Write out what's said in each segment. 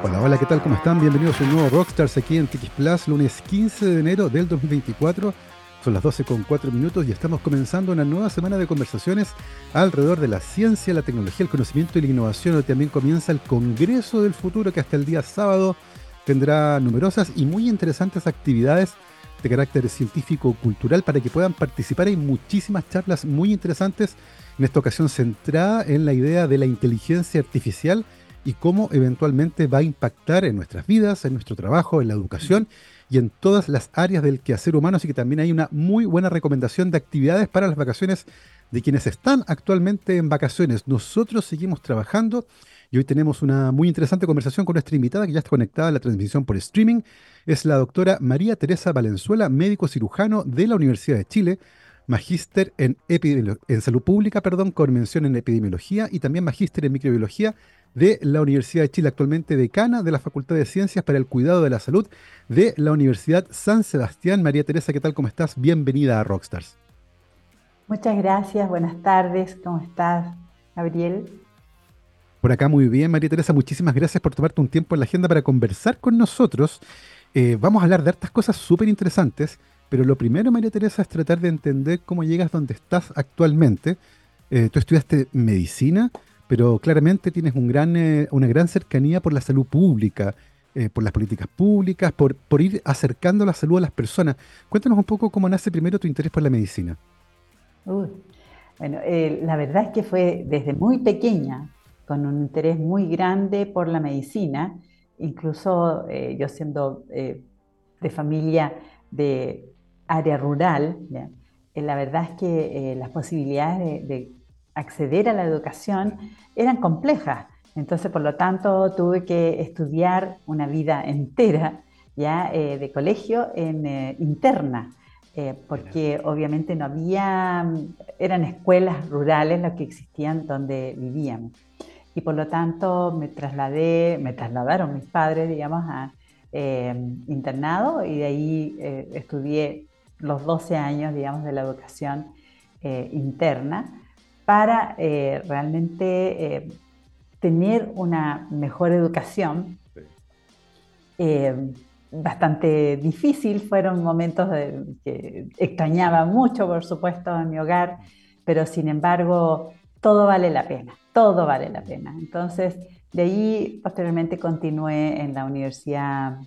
Hola, hola, ¿qué tal? ¿Cómo están? Bienvenidos a un nuevo Rockstars aquí en TX Plus, lunes 15 de enero del 2024. Son las 12 con 4 minutos y estamos comenzando una nueva semana de conversaciones alrededor de la ciencia, la tecnología, el conocimiento y la innovación. Hoy también comienza el Congreso del Futuro que hasta el día sábado tendrá numerosas y muy interesantes actividades de carácter científico-cultural para que puedan participar. Hay muchísimas charlas muy interesantes, en esta ocasión centrada en la idea de la inteligencia artificial y cómo eventualmente va a impactar en nuestras vidas, en nuestro trabajo, en la educación y en todas las áreas del quehacer humano. Así que también hay una muy buena recomendación de actividades para las vacaciones de quienes están actualmente en vacaciones. Nosotros seguimos trabajando y hoy tenemos una muy interesante conversación con nuestra invitada que ya está conectada a la transmisión por streaming. Es la doctora María Teresa Valenzuela, médico cirujano de la Universidad de Chile, magíster en, en salud pública, perdón, con mención en epidemiología y también magíster en microbiología de la Universidad de Chile, actualmente decana de la Facultad de Ciencias para el Cuidado de la Salud de la Universidad San Sebastián. María Teresa, ¿qué tal? ¿Cómo estás? Bienvenida a Rockstars. Muchas gracias, buenas tardes, ¿cómo estás, Gabriel? Por acá muy bien, María Teresa, muchísimas gracias por tomarte un tiempo en la agenda para conversar con nosotros. Eh, vamos a hablar de hartas cosas súper interesantes, pero lo primero, María Teresa, es tratar de entender cómo llegas donde estás actualmente. Eh, tú estudiaste medicina, pero claramente tienes eh, una gran cercanía por la salud pública, eh, por las políticas públicas, por, ir acercando la salud a las personas. Cuéntanos un poco cómo nace primero tu interés por la medicina. bueno, la verdad es que fue desde muy pequeña, con un interés muy grande por la medicina, incluso yo siendo de familia de área rural, la verdad es que las posibilidades de acceder a la educación eran complejas. Entonces, por lo tanto, tuve que estudiar una vida entera ya eh, de colegio en eh, interna, eh, porque obviamente no había, eran escuelas rurales las que existían donde vivíamos. Y por lo tanto me trasladé, me trasladaron mis padres, digamos, a internado y de ahí estudié los 12 años, digamos, de la educación interna para eh, realmente eh, tener una mejor educación. Eh, bastante difícil, fueron momentos que extrañaba mucho, por supuesto, en mi hogar, pero sin embargo, todo vale la pena, todo vale la pena. Entonces, de ahí posteriormente continué en la Universidad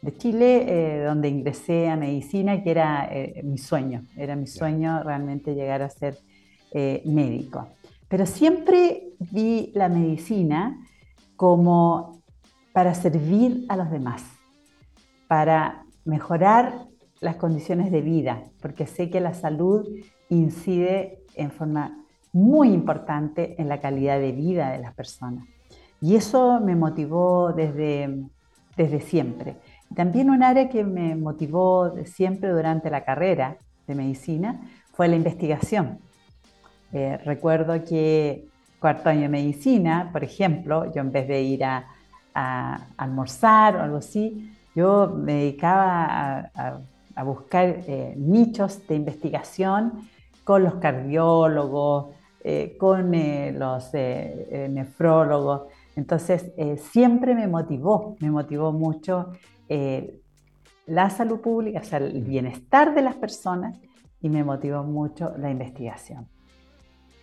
de Chile, donde ingresé a medicina, que era mi sueño, era mi sueño realmente llegar a ser eh, médico. Pero siempre vi la medicina como para servir a los demás, para mejorar las condiciones de vida, porque sé que la salud incide en forma muy importante en la calidad de vida de las personas. Y eso me motivó desde, desde siempre. También un área que me motivó siempre durante la carrera de medicina fue la investigación. Eh, recuerdo que cuarto año de medicina, por ejemplo, yo en vez de ir a, almorzar o algo así, yo me dedicaba a, buscar eh, nichos de investigación con los cardiólogos, eh, con los nefrólogos. Entonces, siempre me motivó, me motivó mucho la salud pública, o sea, el bienestar de las personas y me motivó mucho la investigación.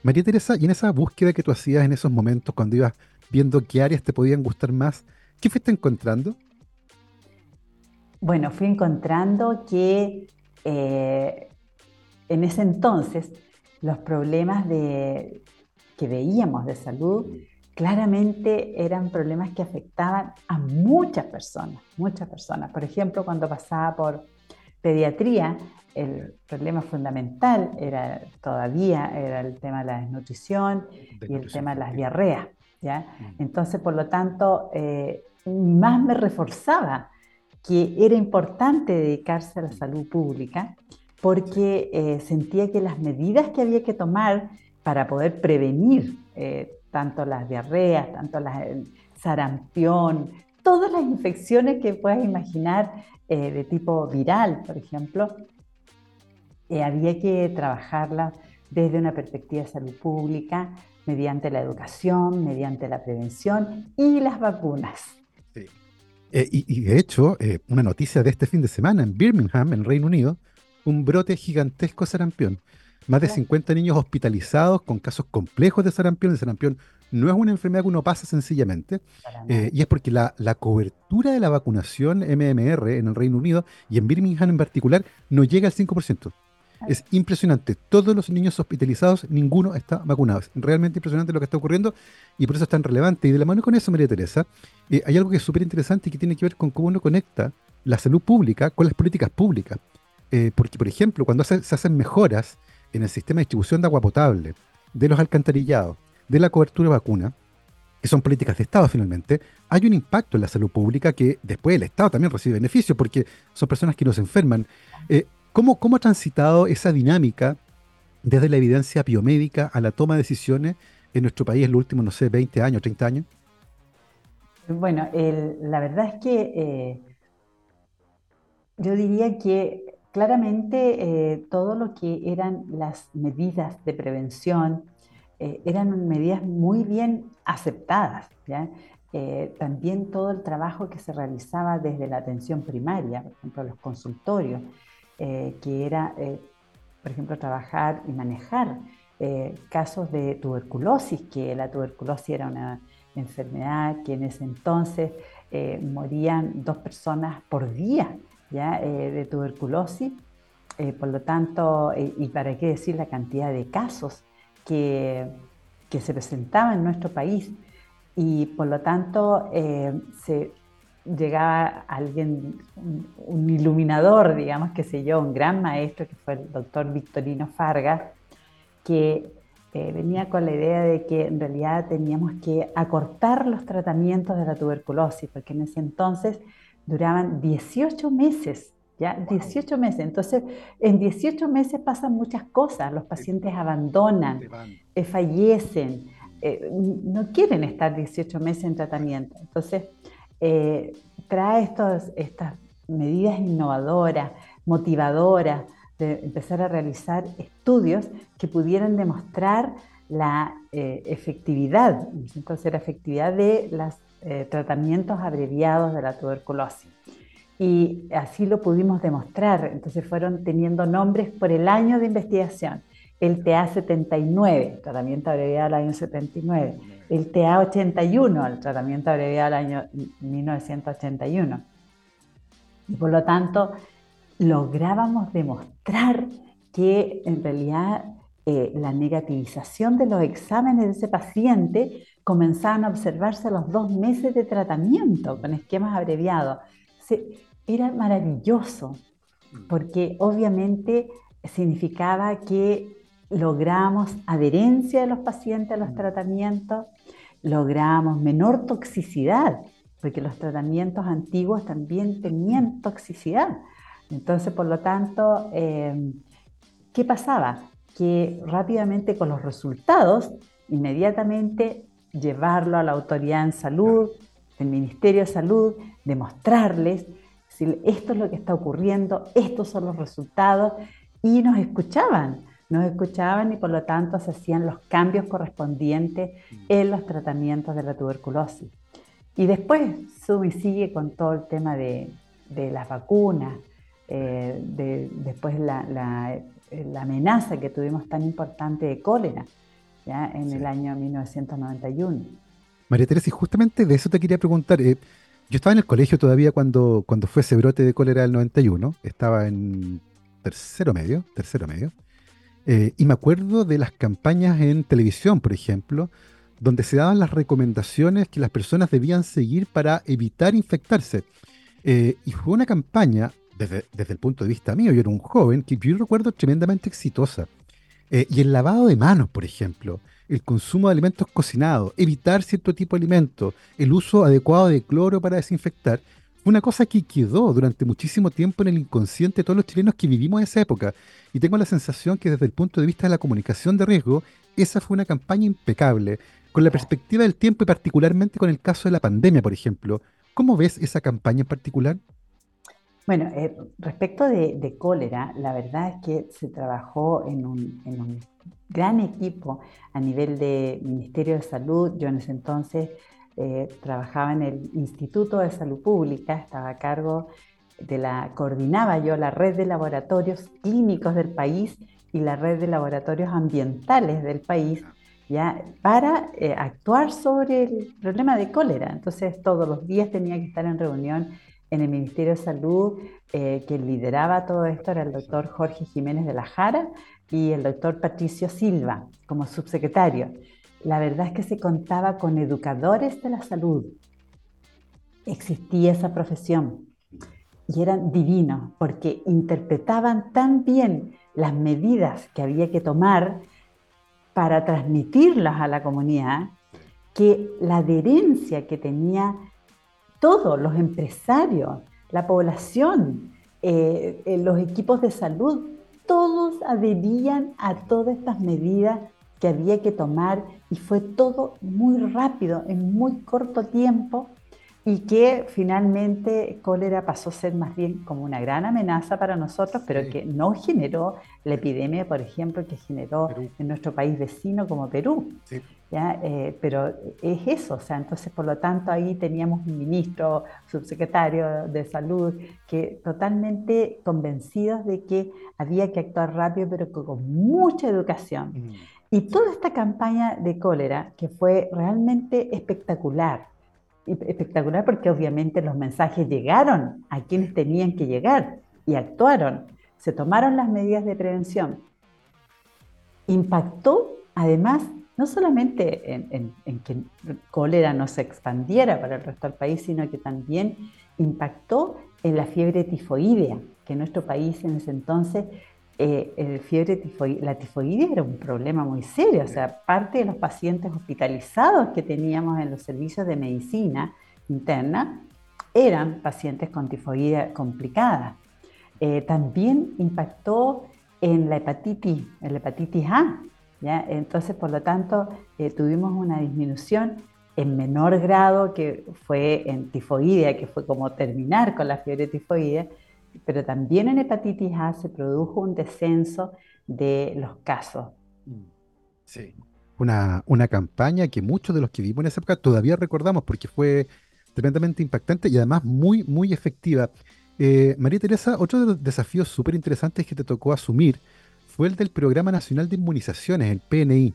María Teresa, y en esa búsqueda que tú hacías en esos momentos cuando ibas viendo qué áreas te podían gustar más, ¿qué fuiste encontrando? Bueno, fui encontrando que eh, en ese entonces los problemas de, que veíamos de salud claramente eran problemas que afectaban a muchas personas, muchas personas. Por ejemplo, cuando pasaba por pediatría, el problema fundamental era todavía era el tema de la desnutrición y el tema de las diarreas. ¿ya? Mm. Entonces, por lo tanto, eh, más me reforzaba que era importante dedicarse a la salud pública porque eh, sentía que las medidas que había que tomar para poder prevenir eh, tanto las diarreas, tanto las, el sarampión, todas las infecciones que puedas imaginar de tipo viral, por ejemplo, eh, había que trabajarla desde una perspectiva de salud pública, mediante la educación, mediante la prevención y las vacunas. Eh, y, de hecho, eh, una noticia de este fin de semana en Birmingham, en Reino Unido, un brote gigantesco sarampión. Más de 50 niños hospitalizados con casos complejos de sarampión. El sarampión no es una enfermedad que uno pasa sencillamente, eh, y es porque la, la, cobertura de la vacunación MMR en el Reino Unido y en Birmingham en particular no llega al 5%. Es impresionante. Todos los niños hospitalizados, ninguno está vacunado. Es realmente impresionante lo que está ocurriendo y por eso es tan relevante. Y de la mano con eso, María Teresa, eh, hay algo que es súper interesante y que tiene que ver con cómo uno conecta la salud pública con las políticas públicas. Eh, porque, por ejemplo, cuando se, hacen mejoras en el sistema de distribución de agua potable, de los alcantarillados, de la cobertura de vacuna, que son políticas de Estado finalmente, hay un impacto en la salud pública que después el Estado también recibe beneficios porque son personas que no se enferman. Eh, ¿Cómo, ha transitado esa dinámica desde la evidencia biomédica a la toma de decisiones en nuestro país en los últimos, no sé, 20 años, 30 años? Bueno, la verdad es que eh, yo diría que claramente eh, todo lo que eran las medidas de prevención eh, eran medidas muy bien aceptadas. también todo el trabajo que se realizaba desde la atención primaria, por ejemplo, los consultorios, eh, que era, eh, por ejemplo, trabajar y manejar eh, casos de tuberculosis, que la tuberculosis era una enfermedad que en ese entonces morían dos personas por día ¿ya? de tuberculosis. por lo tanto, y para qué decir la cantidad de casos que, que se presentaban en nuestro país, y por lo tanto se llegaba alguien, un, iluminador, digamos, que sé yo, un gran maestro, que fue el doctor Victorino Fargas, que eh, venía con la idea de que en realidad teníamos que acortar los tratamientos de la tuberculosis, porque en ese entonces duraban 18 meses, ¿ya? 18 meses. Entonces, en 18 meses pasan muchas cosas, los pacientes abandonan, eh, fallecen, eh, no quieren estar 18 meses en tratamiento. Entonces, eh, trae estos, estas medidas innovadoras, motivadoras, de empezar a realizar estudios que pudieran demostrar la eh, efectividad, entonces la efectividad de los eh, tratamientos abreviados de la tuberculosis. Y así lo pudimos demostrar, entonces fueron teniendo nombres por el año de investigación. El TA79, tratamiento abreviado del año 79 el TA81, el tratamiento abreviado del año 1981. Y por lo tanto, lográbamos demostrar que en realidad eh, la negativización de los exámenes de ese paciente comenzaban a observarse a los dos meses de tratamiento con esquemas abreviados. era maravilloso, porque obviamente significaba que logramos adherencia de los pacientes a los mm. tratamientos, logramos menor toxicidad, porque los tratamientos antiguos también tenían toxicidad. Entonces, por lo tanto, em, ¿qué pasaba? Que rápidamente con los resultados, inmediatamente llevarlo a la autoridad en salud, del Ministerio de Salud, demostrarles si esto es lo que está ocurriendo, estos son los resultados, y nos escuchaban nos escuchaban y por lo tanto se hacían los cambios correspondientes en los tratamientos de la tuberculosis. Y después sube y sigue con todo el tema de, las vacunas, eh, de, después la, amenaza que tuvimos tan importante de cólera ¿ya? en el año 1991. María Teresa, y justamente de eso te quería preguntar. Eh, yo estaba en el colegio todavía cuando, cuando fue ese brote de cólera del 91, estaba en tercero medio, tercero medio. Eh, y me acuerdo de las campañas en televisión, por ejemplo, donde se daban las recomendaciones que las personas debían seguir para evitar infectarse. Eh, y fue una campaña, desde, el punto de vista mío, yo era un joven, que yo recuerdo tremendamente exitosa. Eh, y el lavado de manos, por ejemplo, el consumo de alimentos cocinados, evitar cierto tipo de alimentos, el uso adecuado de cloro para desinfectar, una cosa que quedó durante muchísimo tiempo en el inconsciente de todos los chilenos que vivimos esa época. Y tengo la sensación que desde el punto de vista de la comunicación de riesgo, esa fue una campaña impecable. Con la perspectiva del tiempo y particularmente con el caso de la pandemia, por ejemplo, ¿cómo ves esa campaña en particular? Bueno, eh, respecto de, cólera, la verdad es que se trabajó en un, gran equipo a nivel de Ministerio de Salud. Yo en ese entonces eh, trabajaba en el Instituto de Salud Pública, estaba a cargo de la, coordinaba yo la red de laboratorios clínicos del país y la red de laboratorios ambientales del país, ya para eh, actuar sobre el problema de cólera. Entonces todos los días tenía que estar en reunión en el Ministerio de Salud, eh, quien lideraba todo esto era el doctor Jorge Jiménez de la Jara y el doctor Patricio Silva como subsecretario. La verdad es que se contaba con educadores de la salud. Existía esa profesión y eran divinos porque interpretaban tan bien las medidas que había que tomar para transmitirlas a la comunidad que la adherencia que tenía todos los empresarios, la población, eh, eh, los equipos de salud, todos adherían a todas estas medidas que había que tomar y fue todo muy rápido, en muy corto tiempo y que finalmente cólera pasó a ser más bien como una gran amenaza para nosotros, pero que no generó la epidemia, por ejemplo, que generó en nuestro país vecino como Perú. ¿Ya? Eh, pero es eso, o sea, entonces por lo tanto ahí teníamos un ministro, subsecretario de salud, que totalmente convencidos de que había que actuar rápido, pero con mucha educación. Mm. Y toda esta campaña de cólera, que fue realmente espectacular, espectacular porque obviamente los mensajes llegaron a quienes tenían que llegar y actuaron, se tomaron las medidas de prevención. Impactó además no solamente en, en, que cólera no se expandiera para el resto del país, sino que también impactó en la fiebre tifoidea, que en nuestro país en ese entonces eh, el fiebre la tifoidea era un problema muy serio, o sea, parte de los pacientes hospitalizados que teníamos en los servicios de medicina interna eran pacientes con tifoidea complicada. Eh, también impactó en la hepatitis, en la hepatitis A, entonces por lo tanto eh, tuvimos una disminución en menor grado que fue en tifoidea, que fue como terminar con la fiebre tifoidea, pero también en hepatitis A se produjo un descenso de los casos. Sí. Una, una campaña que muchos de los que vivimos en esa época todavía recordamos porque fue tremendamente impactante y además muy, muy efectiva. Eh, María Teresa, otro de los desafíos súper interesantes que te tocó asumir fue el del Programa Nacional de Inmunizaciones, el PNI,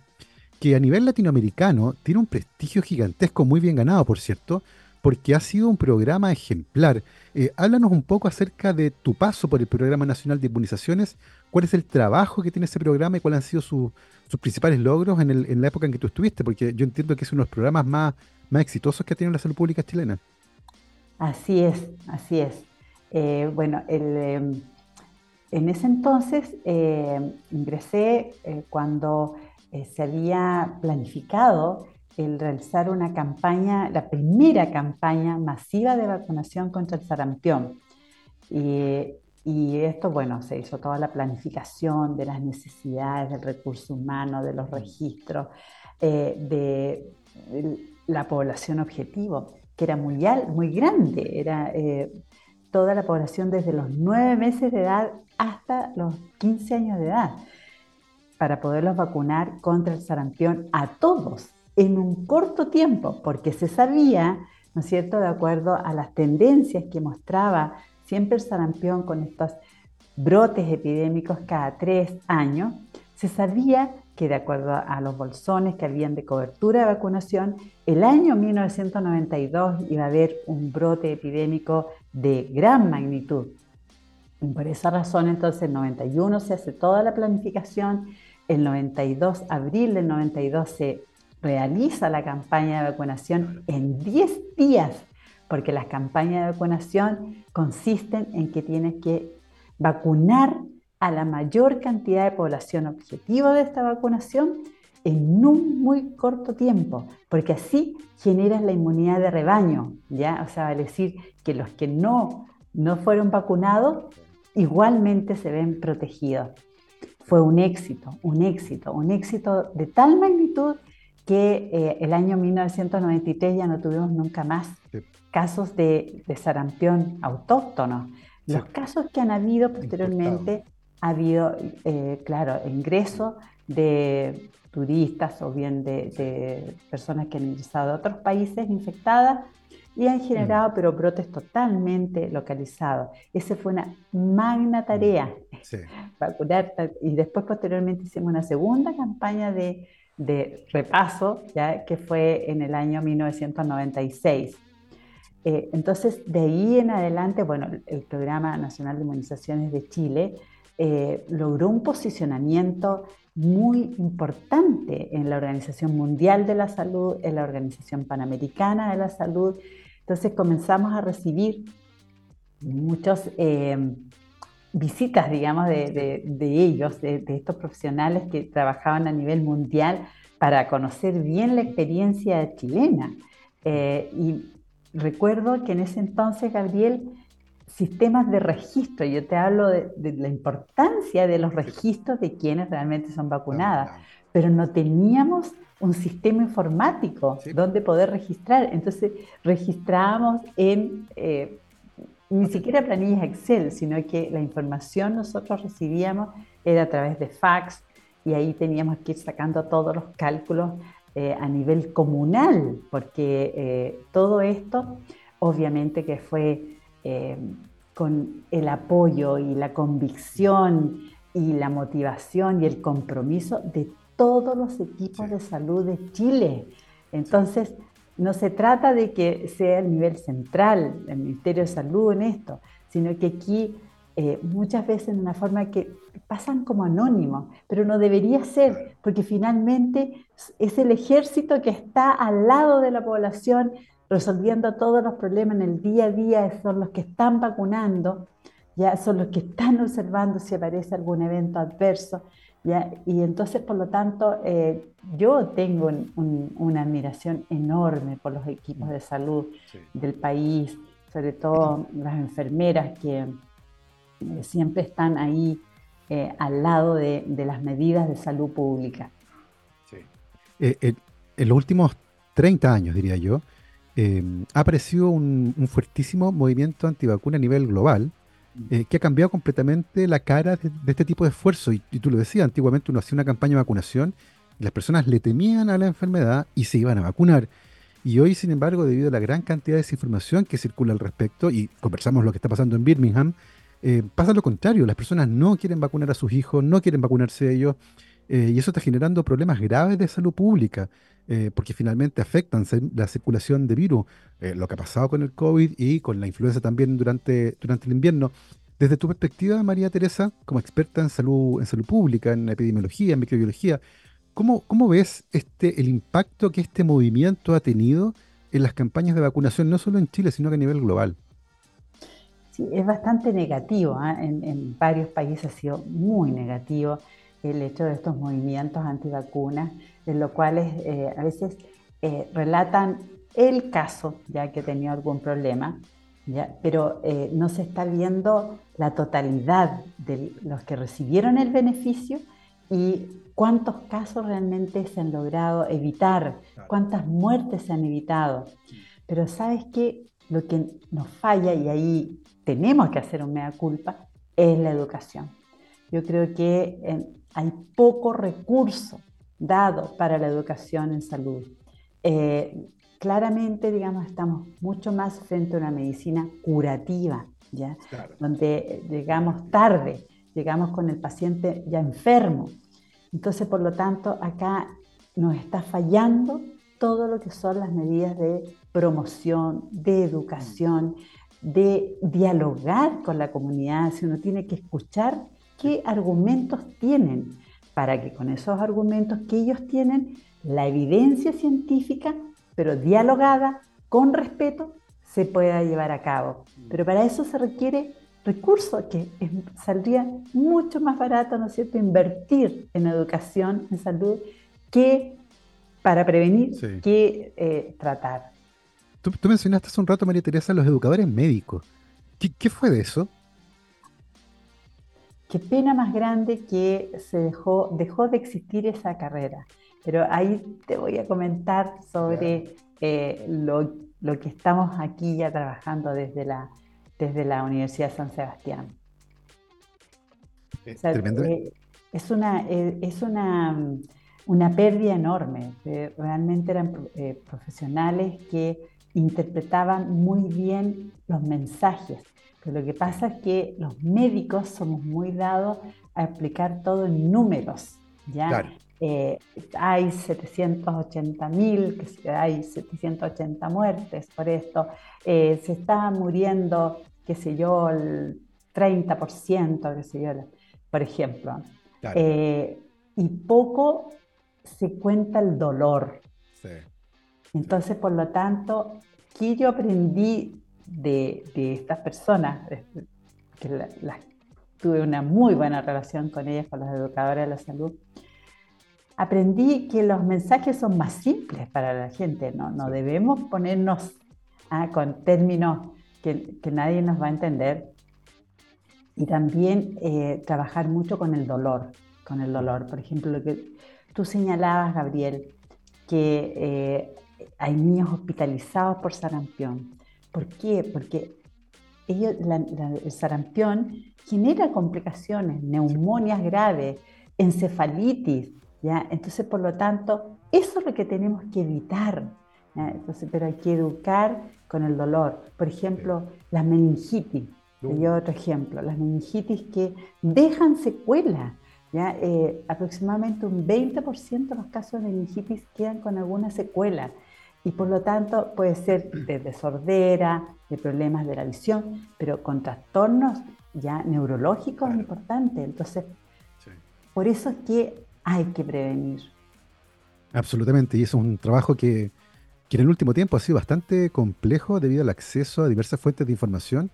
que a nivel latinoamericano tiene un prestigio gigantesco, muy bien ganado, por cierto, porque ha sido un programa ejemplar. Eh, háblanos un poco acerca de tu paso por el Programa Nacional de Inmunizaciones, cuál es el trabajo que tiene ese programa y cuáles han sido sus principales logros en, la época en que tú estuviste, porque yo entiendo que es uno de los programas más, más exitosos que ha tenido la salud pública chilena. Así es, así es. Eh, bueno, em, en ese entonces eh, ingresé cuando se había planificado el realizar una campaña, la primera campaña masiva de vacunación contra el sarampión. Y, esto, bueno, se hizo toda la planificación de las necesidades del recurso humano, de los registros, eh, de, la población objetivo, que era muy, muy grande, era eh, toda la población desde los nueve meses de edad hasta los 15 años de edad, para poderlos vacunar contra el sarampión a todos en un corto tiempo, porque se sabía, ¿no es cierto?, de acuerdo a las tendencias que mostraba siempre el sarampión con estos brotes epidémicos cada tres años, se sabía que de acuerdo a los bolsones que habían de cobertura de vacunación, el año 1992 iba a haber un brote epidémico de gran magnitud. Por esa razón, entonces, en 91 se hace toda la planificación, el 92, abril del 92 se realiza la campaña de vacunación en 10 días, porque las campañas de vacunación consisten en que tienes que vacunar a la mayor cantidad de población objetivo de esta vacunación en un muy corto tiempo, porque así generas la inmunidad de rebaño, ¿ya? O sea, a decir que los que no, no fueron vacunados igualmente se ven protegidos. Fue un éxito, un éxito, un éxito de tal magnitud que eh, el año 1993 ya no tuvimos nunca más casos de, sarampión autóctono. Los casos que han habido posteriormente ha habido, eh, claro, ingreso de turistas o bien de, personas que han ingresado de otros países infectadas y han generado, mm. pero brotes totalmente localizados. Esa fue una magna tarea, sí. vacunar. Y después, posteriormente, hicimos una segunda campaña de, de repaso, ¿ya? que fue en el año 1996. Eh, entonces, de ahí en adelante, bueno, el Programa Nacional de Inmunizaciones de Chile eh, logró un posicionamiento muy importante en la Organización Mundial de la Salud, en la Organización Panamericana de la Salud. Entonces comenzamos a recibir muchas eh, visitas, digamos, de, ellos, de, estos profesionales que trabajaban a nivel mundial para conocer bien la experiencia chilena. y recuerdo que en ese entonces, Gabriel, sistemas de registro, yo te hablo de, la importancia de los registros de quienes realmente son vacunadas, pero no teníamos un sistema informático donde poder registrar. Entonces registrábamos en, eh, ni siquiera planillas Excel, sino que la información nosotros recibíamos era a través de fax y ahí teníamos que ir sacando todos los cálculos eh, a nivel comunal, porque eh, todo esto obviamente que fue eh, con el apoyo y la convicción y la motivación y el compromiso de todos los equipos de salud de Chile. Entonces, no se trata de que sea el nivel central, el Ministerio de Salud en esto, sino que aquí eh, muchas veces en una forma que pasan como anónimos, pero no debería ser, porque finalmente es el ejército que está al lado de la población resolviendo todos los problemas en el día a día, son los que están vacunando, ya son los que están observando si aparece algún evento adverso. ¿ya? Y entonces, por lo tanto, eh, yo tengo una admiración enorme por los equipos de salud del país, sobre todo las enfermeras que eh, siempre están ahí eh, al lado de, las medidas de salud pública. Sí. En los últimos 30 años, diría yo, ha aparecido un, fuertísimo movimiento antivacuna a nivel global que ha cambiado completamente la cara de, este tipo de esfuerzo. Y, y, tú lo decías, antiguamente uno hacía una campaña de vacunación y las personas le temían a la enfermedad y se iban a vacunar. Y hoy, sin embargo, debido a la gran cantidad de desinformación que circula al respecto, y conversamos lo que está pasando en Birmingham, eh, pasa lo contrario, las personas no quieren vacunar a sus hijos, no quieren vacunarse ellos, eh, y eso está generando problemas graves de salud pública, eh, porque finalmente afectan la circulación de virus, lo que ha pasado con el COVID y con la influenza también durante, durante el invierno. Desde tu perspectiva, María Teresa, como experta en salud, en salud pública, en epidemiología, en microbiología, ¿cómo, ¿cómo ves este, el impacto que este movimiento ha tenido en las campañas de vacunación, no solo en Chile, sino que a nivel global? es bastante negativo. ¿ah? En, varios países ha sido muy negativo el hecho de estos movimientos antivacunas, en los cuales eh, a veces eh, relatan el caso, ya que tenía algún problema, ¿ya? pero eh, no se está viendo la totalidad de los que recibieron el beneficio y cuántos casos realmente se han logrado evitar, cuántas muertes se han evitado. Pero sabes que lo que nos falla, y ahí tenemos que hacer un mea culpa, es la educación. Yo creo que eh, hay poco recurso dado para la educación en salud. Eh, claramente, digamos, estamos mucho más frente a una medicina curativa, ¿ya? Donde llegamos tarde, llegamos con el paciente ya enfermo. Entonces, por lo tanto, acá nos está fallando todo lo que son las medidas de promoción, de educación, de dialogar con la comunidad, si uno tiene que escuchar qué argumentos tienen, para que con esos argumentos que ellos tienen, la evidencia científica, pero dialogada, con respeto, se pueda llevar a cabo. Pero para eso se requiere recursos que saldría mucho más barato, ¿no es cierto?, invertir en educación, en salud, que para prevenir, que eh, tratar. Tú, mencionaste hace un rato, María Teresa, los educadores médicos. ¿Qué, fue de eso? Qué pena más grande que se dejó, dejó de existir esa carrera. Pero ahí te voy a comentar sobre eh, lo, que estamos aquí ya trabajando desde la, desde la Universidad de San Sebastián. Eh, es una, eh, es una, una pérdida enorme. Realmente eran profesionales que interpretaban muy bien los mensajes. Pero lo que pasa es que los médicos somos muy dados a explicar todo en números. ¿ya? Eh, hay 780 mil, hay 780 muertes por esto, eh, se está muriendo, qué sé yo, el 30%, qué sé yo, por ejemplo. Eh, y poco se cuenta el dolor. Entonces, por lo tanto, ¿qué yo aprendí de, estas personas? Que tuve una muy buena relación con ellas, con las educadoras de la salud aprendí que los mensajes son más simples para la gente, no, no debemos ponernos ah, con términos que, que, nadie nos va a entender y también eh, trabajar mucho con el dolor, con el dolor. Por ejemplo, lo que tú señalabas, Gabriel, que eh, hay niños hospitalizados por sarampión. ¿Por qué? Porque ellos, el sarampión genera complicaciones, neumonias graves, encefalitis, entonces, por lo tanto, eso es lo que tenemos que evitar. Entonces, pero hay que educar con el dolor. Por ejemplo, las meningitis. Yo otro ejemplo, las meningitis que dejan secuelas. ¿ya? Eh, aproximadamente un 20% de los casos de meningitis quedan con alguna secuela y por lo tanto puede ser de sordera, de problemas de la visión, pero con trastornos ya neurológicos es importante. Entonces, por eso es que hay que prevenir. Absolutamente, y es un trabajo que, en el último tiempo ha sido bastante complejo debido al acceso a diversas fuentes de información,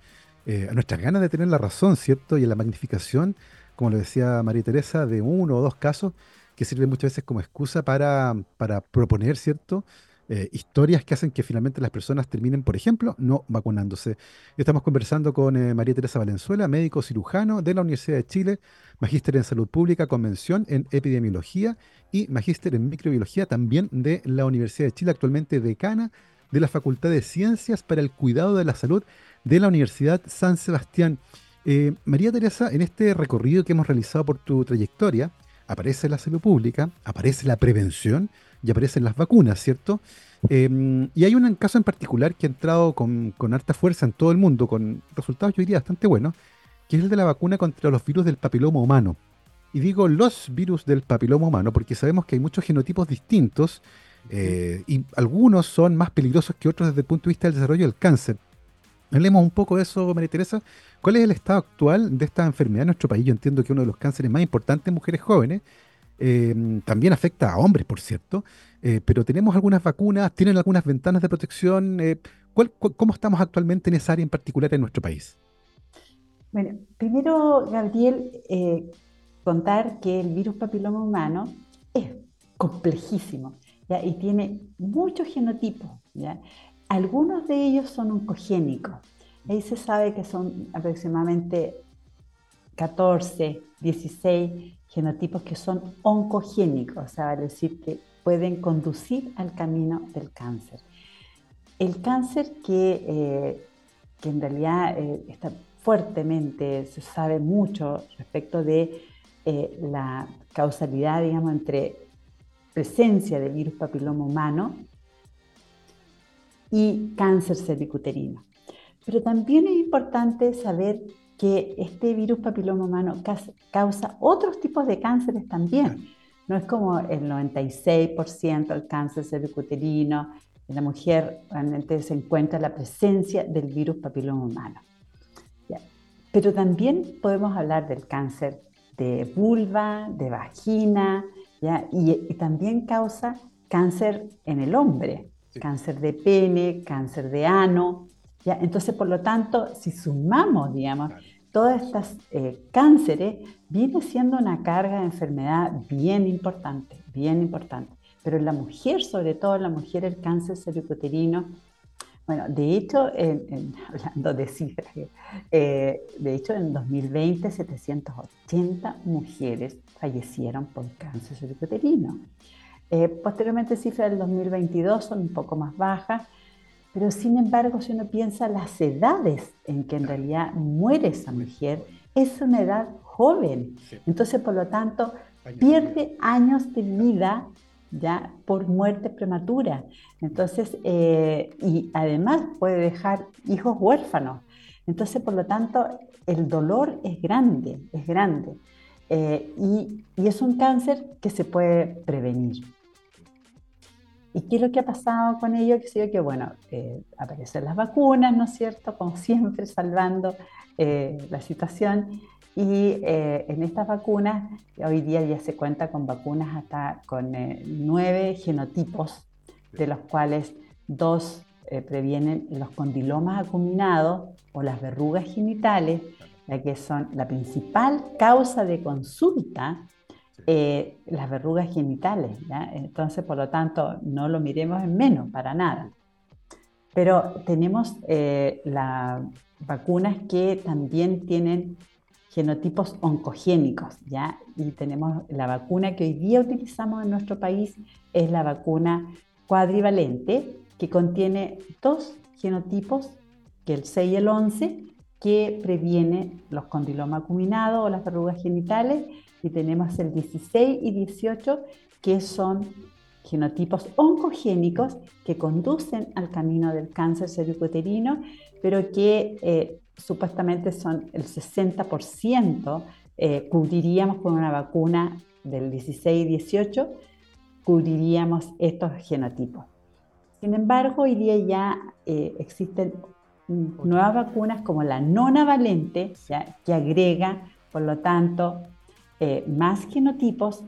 eh, a nuestras ganas de tener la razón, ¿cierto? Y a la magnificación, como lo decía María Teresa, de uno o dos casos que sirven muchas veces como excusa para, para proponer, ¿cierto? Eh, historias que hacen que finalmente las personas terminen, por ejemplo, no vacunándose. Estamos conversando con eh, María Teresa Valenzuela, médico cirujano de la Universidad de Chile, magíster en salud pública, convención en epidemiología y magíster en microbiología también de la Universidad de Chile, actualmente decana de la Facultad de Ciencias para el Cuidado de la Salud de la Universidad San Sebastián. Eh, María Teresa, en este recorrido que hemos realizado por tu trayectoria, aparece la salud pública, aparece la prevención, y aparecen las vacunas, ¿cierto? Em, y hay un caso en particular que ha entrado con, harta fuerza en todo el mundo, con resultados yo diría bastante buenos, que es el de la vacuna contra los virus del papiloma humano. Y digo los virus del papiloma humano porque sabemos que hay muchos genotipos distintos eh, y algunos son más peligrosos que otros desde el punto de vista del desarrollo del cáncer. Hablemos un poco de eso, María Teresa. ¿Cuál es el estado actual de esta enfermedad en nuestro país? Yo entiendo que uno de los cánceres más importantes en mujeres jóvenes Em, también afecta a hombres, por cierto, eh, pero tenemos algunas vacunas, tienen algunas ventanas de protección. Eh, ¿Cómo estamos actualmente en esa área en particular en nuestro país? Bueno, primero, Gabriel, eh, contar que el virus papiloma humano es complejísimo y tiene muchos genotipos. Algunos de ellos son oncogénicos. Ahí se sabe que son aproximadamente 14, 16 genotipos que son oncogénicos, o sea, vale decir que pueden conducir al camino del cáncer. El cáncer que, eh, que en realidad eh, está fuertemente, se sabe mucho respecto de eh, la causalidad, digamos, entre presencia del virus papiloma humano y cáncer cervicuterino. Pero también es importante saber que este virus papiloma humano causa otros tipos de cánceres también. No es como el 96% del cáncer cervicuterino. En la mujer realmente se encuentra la presencia del virus papiloma humano. Pero también podemos hablar del cáncer de vulva, de vagina, Y, también causa cáncer en el hombre, cáncer de pene, cáncer de ano, entonces, por lo tanto, si sumamos, digamos, todas estas eh, cánceres, viene siendo una carga de enfermedad bien importante, bien importante. Pero en la mujer, sobre todo en la mujer, el cáncer cervicuterino, bueno, de hecho, hablando de cifras, eh, de hecho en 2020 780 mujeres fallecieron por cáncer cervicuterino. Eh, posteriormente cifras del 2022 son un poco más bajas, pero sin embargo, si uno piensa las edades en que en realidad muere esa mujer, es una edad joven. Entonces, por lo tanto, pierde años de vida ya por muerte prematura. Entonces, eh, y además puede dejar hijos huérfanos. Entonces, por lo tanto, el dolor es grande, es grande. Eh, y, es un cáncer que se puede prevenir. ¿Y qué es lo que ha pasado con ello? Que que, bueno, eh, aparecen las vacunas, ¿no es cierto? Como siempre, salvando la situación. Y eh, en estas vacunas, hoy día ya se cuenta con vacunas hasta con eh, nueve genotipos, de los cuales dos eh, previenen los condilomas acuminados o las verrugas genitales, ya que son la principal causa de consulta, las verrugas genitales. Entonces, por lo tanto, no lo miremos en menos, para nada. Pero tenemos las vacunas que también tienen genotipos oncogénicos, ¿ya? Y tenemos la vacuna que hoy día utilizamos en nuestro país, es la vacuna cuadrivalente, que contiene dos genotipos, que el 6 y el 11, que previene los condilomas acuminados o las verrugas genitales, y tenemos el 16 y 18, que son genotipos oncogénicos que conducen al camino del cáncer cervicuterino, pero que eh, supuestamente son el 60%, eh, cubriríamos con una vacuna del 16 y 18, cubriríamos estos genotipos. Sin embargo, hoy día ya eh, existen nuevas vacunas como la nonavalente, que agrega, por lo tanto, eh, más genotipos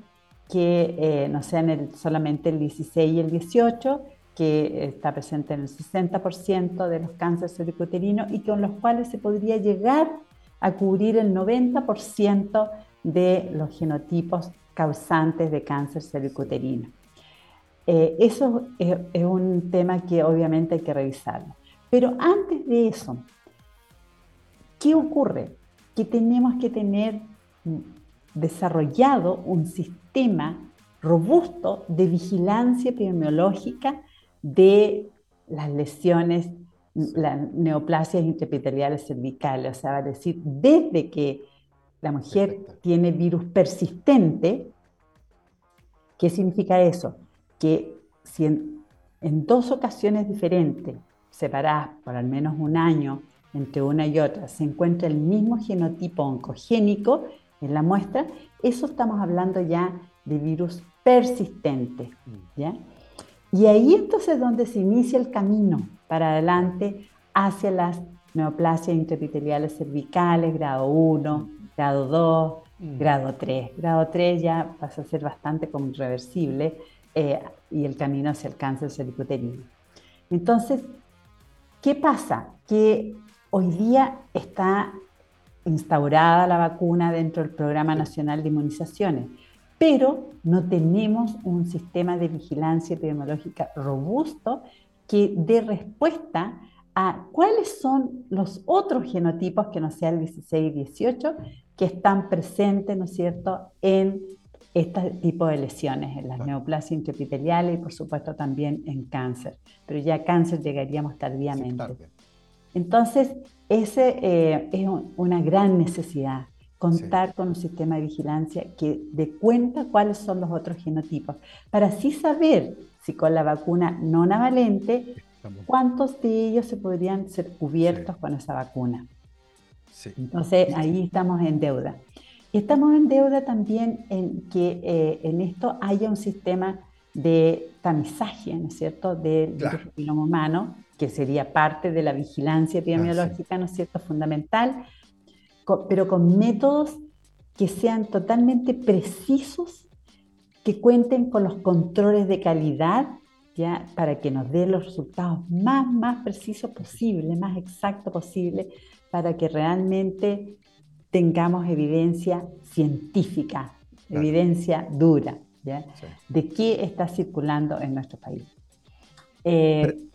que no sean solamente el 16 y el 18, que está presente en el 60% de los cánceres cervicuterinos y con los cuales se podría llegar a cubrir el 90% de los genotipos causantes de cáncer cervicuterino. Eh, eso es, es, un tema que obviamente hay que revisarlo. Pero antes de eso, ¿qué ocurre? Que tenemos que tener desarrollado un sistema robusto de vigilancia epidemiológica de las lesiones, las neoplasias intraepiteliales cervicales, o sea, va a decir, desde que la mujer tiene virus persistente, ¿qué significa eso? Que si en, en dos ocasiones diferentes, separadas por al menos un año entre una y otra, se encuentra el mismo genotipo oncogénico en la muestra, eso estamos hablando ya de virus persistente, ¿ya? Y ahí entonces es donde se inicia el camino para adelante hacia las neoplasias intraepiteliales cervicales, grado 1, grado 2, mm. grado 3. Grado 3 ya pasa a ser bastante como irreversible eh, y el camino hacia el cáncer cervicuterino. Entonces, ¿qué pasa? Que hoy día está instaurada la vacuna dentro del Programa Nacional de Inmunizaciones, pero no tenemos un sistema de vigilancia epidemiológica robusto que dé respuesta a cuáles son los otros genotipos que no sean el 16 y 18 que están presentes, ¿no es cierto?, en este tipo de lesiones, en las neoplasias intraepiteliales y por supuesto también en cáncer, pero ya cáncer llegaríamos tardíamente. Entonces, ese eh, es una gran necesidad contar con un sistema de vigilancia que dé cuenta cuáles son los otros genotipos, para así saber si con la vacuna no navalente, cuántos de ellos se podrían ser cubiertos con esa vacuna. Entonces ahí estamos en deuda. estamos en deuda también en que eh, en esto haya un sistema de tamizaje, ¿no es cierto?, del virus humano, que sería parte de la vigilancia epidemiológica, ¿no es cierto?, fundamental, pero con métodos que sean totalmente precisos, que cuenten con los controles de calidad, ¿ya? para que nos dé los resultados más, más precisos posible, más exactos posible, para que realmente tengamos evidencia científica, evidencia dura, ¿ya? de qué está circulando en nuestro país. Eh,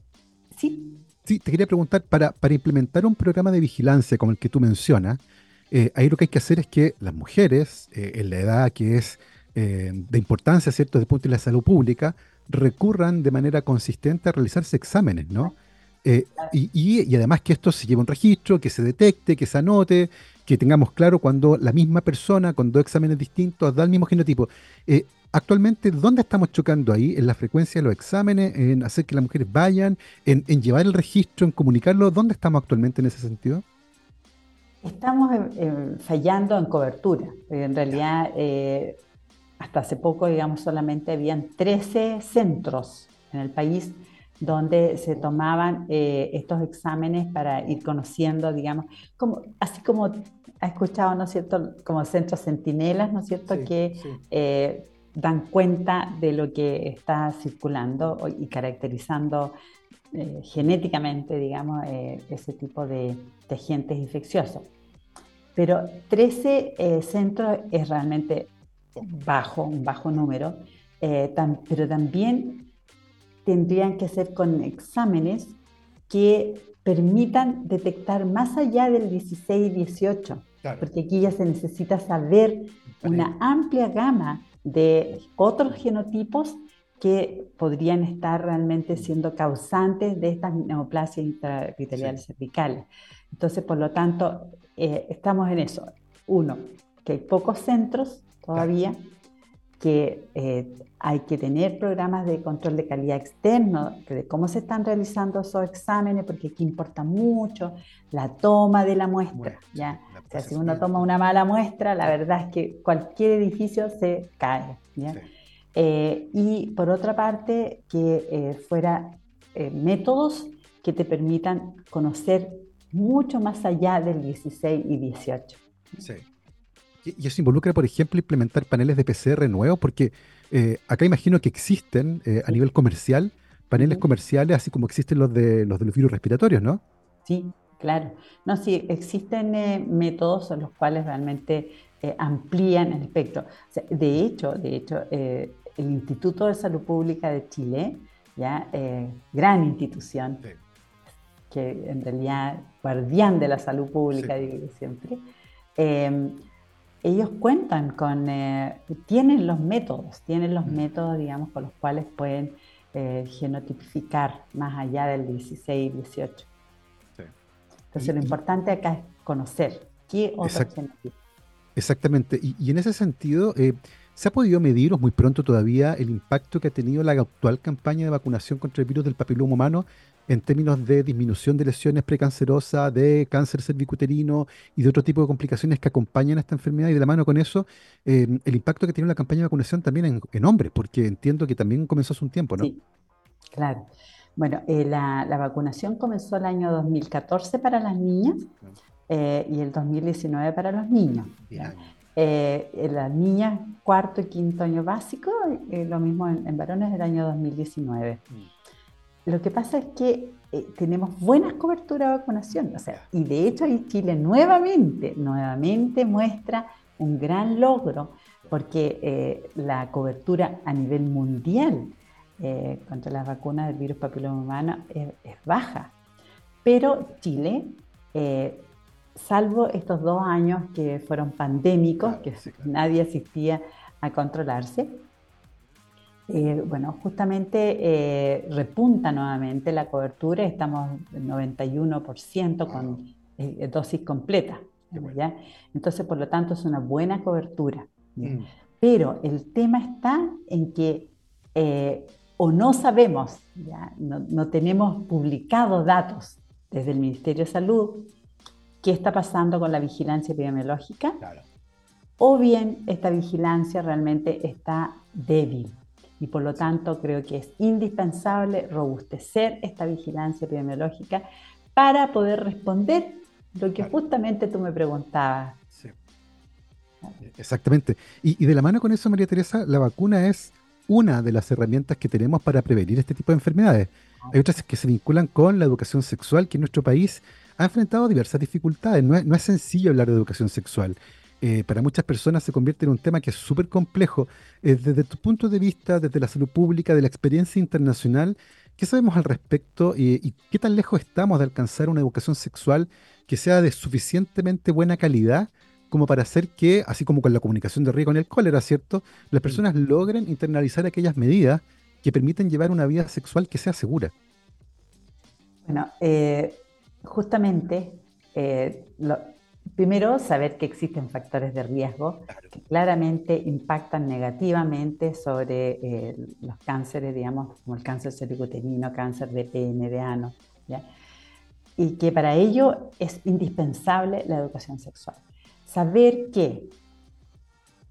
sí. Te quería preguntar, para, para implementar un programa de vigilancia como el que tú mencionas, eh, ahí lo que hay que hacer es que las mujeres, eh, en la edad que es eh, de importancia, ¿cierto?, desde el punto de la salud pública, recurran de manera consistente a realizarse exámenes, ¿no? Y, y, además que esto se lleve un registro, que se detecte, que se anote que tengamos claro cuando la misma persona con dos exámenes distintos da el mismo genotipo. Eh, actualmente, ¿dónde estamos chocando ahí? ¿En la frecuencia de los exámenes? ¿En hacer que las mujeres vayan? ¿En, llevar el registro? ¿En comunicarlo? ¿Dónde estamos actualmente en ese sentido? Estamos fallando en cobertura. En realidad, eh, hasta hace poco, digamos, solamente habían 13 centros en el país donde se tomaban eh, estos exámenes para ir conociendo, digamos, como, así como ha escuchado, ¿no es cierto?, como centros centinelas, ¿no es cierto?, que eh, dan cuenta de lo que está circulando y caracterizando eh, genéticamente, digamos, ese tipo de, de, agentes infecciosos. Pero 13 centros es realmente bajo, un bajo número, pero también tendrían que ser con exámenes que permitan detectar más allá del 16 y 18, porque aquí ya se necesita saber una amplia gama de otros genotipos que podrían estar realmente siendo causantes de estas neoplasias intraepiteliales cervicales. Entonces, por lo tanto, eh, estamos en eso. Uno, que hay pocos centros todavía, que eh, hay que tener programas de control de calidad externo, de cómo se están realizando esos exámenes, porque aquí importa mucho la toma de la muestra. ¿ya? O sea, si uno toma una mala muestra, la verdad es que cualquier edificio se cae. ¿ya? Eh, y por otra parte, que eh, fuera métodos que te permitan conocer mucho más allá del 16 y 18. Sí. ¿Y eso involucra, por ejemplo, implementar paneles de PCR nuevos? Porque eh, acá imagino que existen eh, a nivel comercial paneles comerciales, así como existen los de los, de los virus respiratorios, ¿no? Sí, claro. No, sí, existen eh, métodos en los cuales realmente amplían el espectro. de hecho, de hecho el Instituto de Salud Pública de Chile, ya gran institución, que en realidad guardián de la salud pública, digo siempre, ellos cuentan con, eh, tienen los métodos, tienen los mm. métodos, digamos, con los cuales pueden eh, genotipificar más allá del 16 y 18. Entonces, lo importante acá es conocer qué otros genotipos. Exactamente, y, en ese sentido, eh, ¿se ha podido medir, o muy pronto todavía, el impacto que ha tenido la actual campaña de vacunación contra el virus del papiloma humano en términos de disminución de lesiones precancerosas, de cáncer cervicuterino y de otro tipo de complicaciones que acompañan a esta enfermedad. Y de la mano con eso, eh, el impacto que tiene la campaña de vacunación también en, hombres, porque entiendo que también comenzó hace un tiempo, ¿no? Sí, claro. Bueno, eh, la, vacunación comenzó el año 2014 para las niñas eh, y el 2019 para los niños. Las niñas, cuarto y quinto año básico, lo mismo en, varones el año 2019. Lo que pasa es que eh, tenemos buenas coberturas de vacunación, o sea, y de hecho ahí Chile nuevamente, nuevamente muestra un gran logro, porque eh, la cobertura a nivel mundial eh, contra las vacunas del virus papiloma humano es, baja. Pero Chile, salvo estos dos años que fueron pandémicos, que nadie asistía a controlarse, eh, bueno, justamente eh, repunta nuevamente la cobertura, estamos en 91% con eh, dosis completa. ¿ya? Entonces, por lo tanto, es una buena cobertura. Mm. Pero el tema está en que o no sabemos, ¿ya? No, tenemos publicados datos desde el Ministerio de Salud qué está pasando con la vigilancia epidemiológica, o bien esta vigilancia realmente está débil y por lo tanto creo que es indispensable robustecer esta vigilancia epidemiológica para poder responder lo que justamente tú me preguntabas. Sí. Exactamente. Y, de la mano con eso, María Teresa, la vacuna es una de las herramientas que tenemos para prevenir este tipo de enfermedades. Hay otras que se vinculan con la educación sexual, que en nuestro país ha enfrentado diversas dificultades. No es, no es sencillo hablar de educación sexual. Eh, para muchas personas se convierte en un tema que es súper complejo. Eh, desde tu punto de vista, desde la salud pública, de la experiencia internacional, ¿qué sabemos al respecto y qué tan lejos estamos de alcanzar una educación sexual que sea de suficientemente buena calidad como para hacer que, así como con la comunicación de riesgo en el cólera, ¿cierto?, las personas logren internalizar aquellas medidas que permiten llevar una vida sexual que sea segura. Bueno, eh, justamente primero, saber que existen factores de riesgo que claramente impactan negativamente sobre eh, los cánceres, digamos, como el cáncer cervicuterino, cáncer de pene, de ano, y que para ello es indispensable la educación sexual. Saber que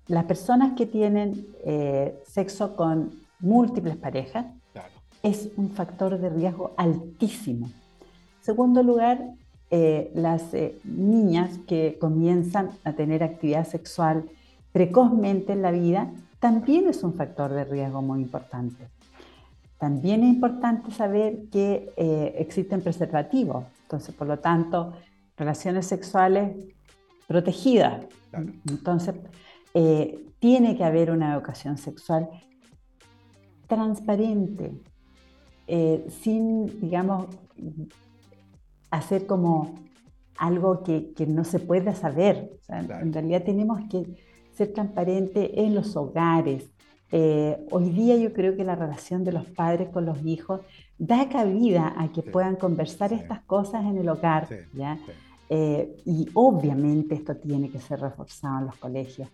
las personas que tienen eh, sexo con múltiples parejas es un factor de riesgo altísimo. Segundo lugar, eh, las eh, niñas que comienzan a tener actividad sexual precozmente en la vida también es un factor de riesgo muy importante. También es importante saber que existen preservativos, entonces por lo tanto relaciones sexuales protegidas. Entonces, eh, tiene que haber una educación sexual transparente, eh, sin, digamos, hacer como algo que, no se pueda saber. En realidad tenemos que ser transparentes en los hogares. Eh, hoy día yo creo que la relación de los padres con los hijos da cabida a que puedan conversar estas cosas en el hogar. ¿ya? y obviamente esto tiene que ser reforzado en los colegios.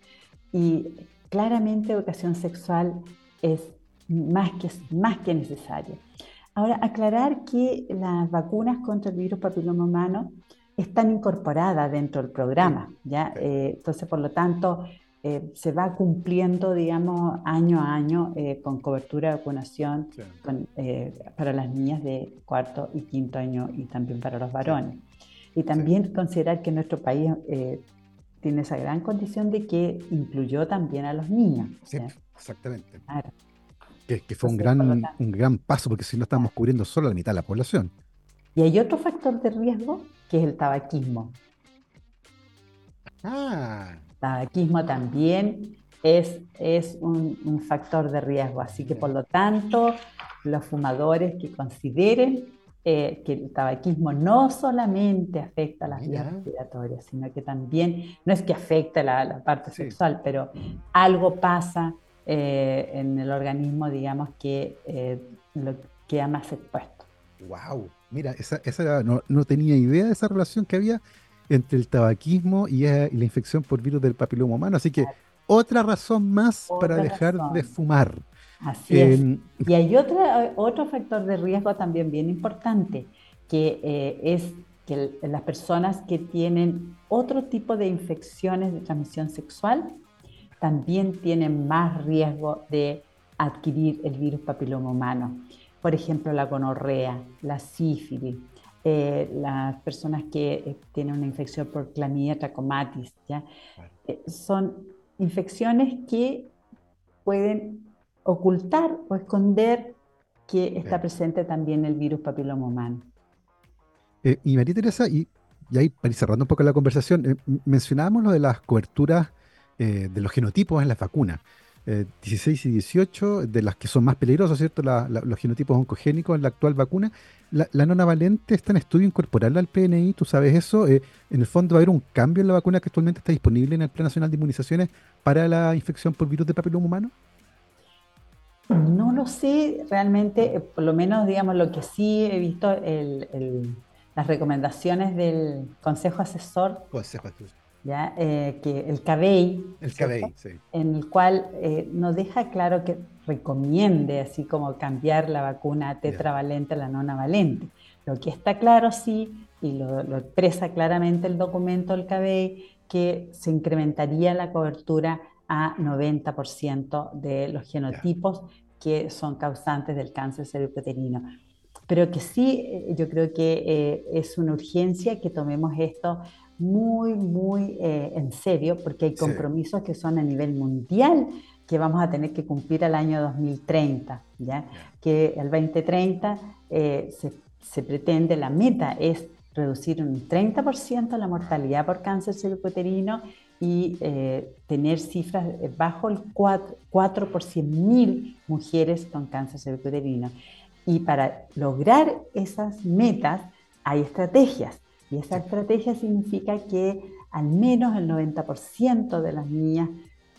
Y claramente educación sexual es más que, más que necesaria. Ahora, aclarar que las vacunas contra el virus papiloma humano están incorporadas dentro del programa, ¿ya? Eh, entonces, por lo tanto, eh, se va cumpliendo, digamos, año a año eh, con cobertura de vacunación para las niñas de cuarto y quinto año y también para los varones. Y también considerar que nuestro país tiene esa gran condición de que incluyó también a los niños. Sí, exactamente. Que, fue un gran, un gran paso, porque si no estamos cubriendo solo la mitad de la población. Y hay otro factor de riesgo, que es el tabaquismo. Ah. tabaquismo también es, es un, un, factor de riesgo, así que por lo tanto, los fumadores que consideren eh, que el tabaquismo no solamente afecta a las vías respiratorias, sino que también, no es que afecte la, la parte sexual, pero algo pasa eh, en el organismo, digamos, que eh, lo queda más expuesto. ¡Wow! Mira, esa, esa no, no, tenía idea de esa relación que había entre el tabaquismo y, la infección por virus del papiloma humano, así que otra razón más para dejar de fumar. Así es. Y hay otro factor de riesgo también bien importante, que eh, es que las personas que tienen otro tipo de infecciones de transmisión sexual también tienen más riesgo de adquirir el virus papiloma humano. Por ejemplo, la gonorrea, la sífilis, eh, las personas que eh, tienen una infección por clamidia trachomatis, ¿ya? son infecciones que pueden ocultar o esconder que está presente también el virus papiloma humano. Eh, y María Teresa, y, ahí para ir cerrando un poco la conversación, eh, mencionábamos lo de las coberturas eh, de los genotipos en las vacunas. 16 y 18, de las que son más peligrosas, ¿cierto? los genotipos oncogénicos en la actual vacuna. La, la nona valente está en estudio incorporarla al PNI, ¿tú sabes eso? en el fondo va a haber un cambio en la vacuna que actualmente está disponible en el Plan Nacional de Inmunizaciones para la infección por virus de papiloma humano. No lo sé realmente, eh, por lo menos digamos lo que sí he visto, las recomendaciones del Consejo Asesor, ¿ya? Eh, que el CABEI, el CABEI sí. en el cual eh, nos deja claro que recomiende así como cambiar la vacuna tetravalente a la nonavalente. Lo que está claro sí, y lo, lo expresa claramente el documento del CABEI, que se incrementaría la cobertura a 90% de los genotipos que son causantes del cáncer cervicuterino. Pero que sí, eh, yo creo que eh, es una urgencia que tomemos esto muy, muy eh, en serio, porque hay compromisos que son a nivel mundial que vamos a tener que cumplir al año 2030, ¿ya? Que el 2030 se, se pretende, la meta es reducir un 30% la mortalidad por cáncer cervicuterino y eh, tener cifras bajo el 4, 4 por 100.000 mujeres con cáncer cervicuterino. Y para lograr esas metas hay estrategias. Y esa estrategia significa que al menos el 90% de las niñas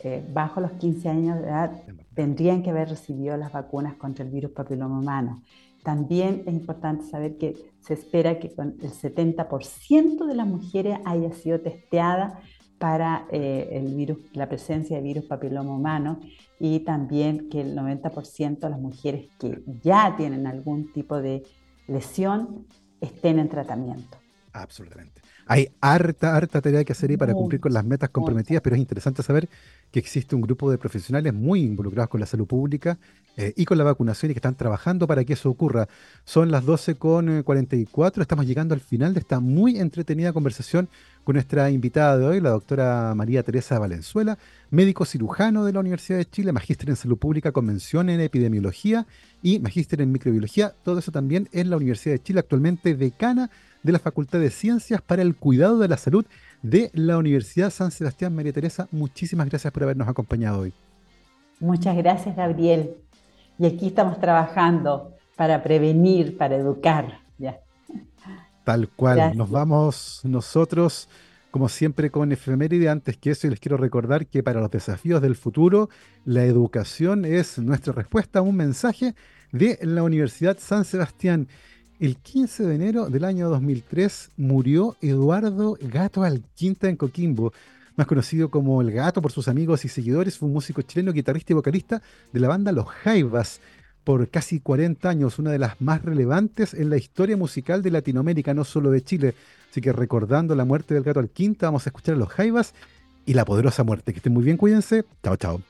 eh, bajo los 15 años de edad tendrían que haber recibido las vacunas contra el virus papiloma humano. también es importante saber que se espera que con el 70% de las mujeres haya sido testeada para eh, el virus, la presencia de virus papiloma humano y también que el 90% de las mujeres que ya tienen algún tipo de lesión estén en tratamiento. Absolutamente. Hay harta, harta tarea que hacer ahí para cumplir con las metas comprometidas, pero es interesante saber que existe un grupo de profesionales muy involucrados con la salud pública eh, y con la vacunación y que están trabajando para que eso ocurra. Son las 12.44, con estamos llegando al final de esta muy entretenida conversación con nuestra invitada de hoy, la doctora María Teresa Valenzuela, médico cirujano de la Universidad de Chile, magíster en salud pública, convención en epidemiología y magíster en microbiología, todo eso también en la Universidad de Chile, actualmente decana de la Facultad de Ciencias para el Cuidado de la Salud de la Universidad San Sebastián. María Teresa, muchísimas gracias por habernos acompañado hoy. Muchas gracias, Gabriel. Y aquí estamos trabajando para prevenir, para educar. Ya. Tal cual. Nos vamos nosotros, como siempre, con efeméride. Antes que eso, les quiero recordar que para los desafíos del futuro, la educación es nuestra respuesta a un mensaje de la Universidad San Sebastián. El 15 de enero del año 2003 murió Eduardo Gato Alquinta en Coquimbo, más conocido como El Gato por sus amigos y seguidores, fue un músico chileno, guitarrista y vocalista de la banda Los Jaivas por casi 40 años, una de las más relevantes en la historia musical de Latinoamérica, no solo de Chile. Así que recordando la muerte del Gato Alquinta, vamos a escuchar a Los Jaivas y la poderosa muerte. Que estén muy bien, cuídense. Chao, chao.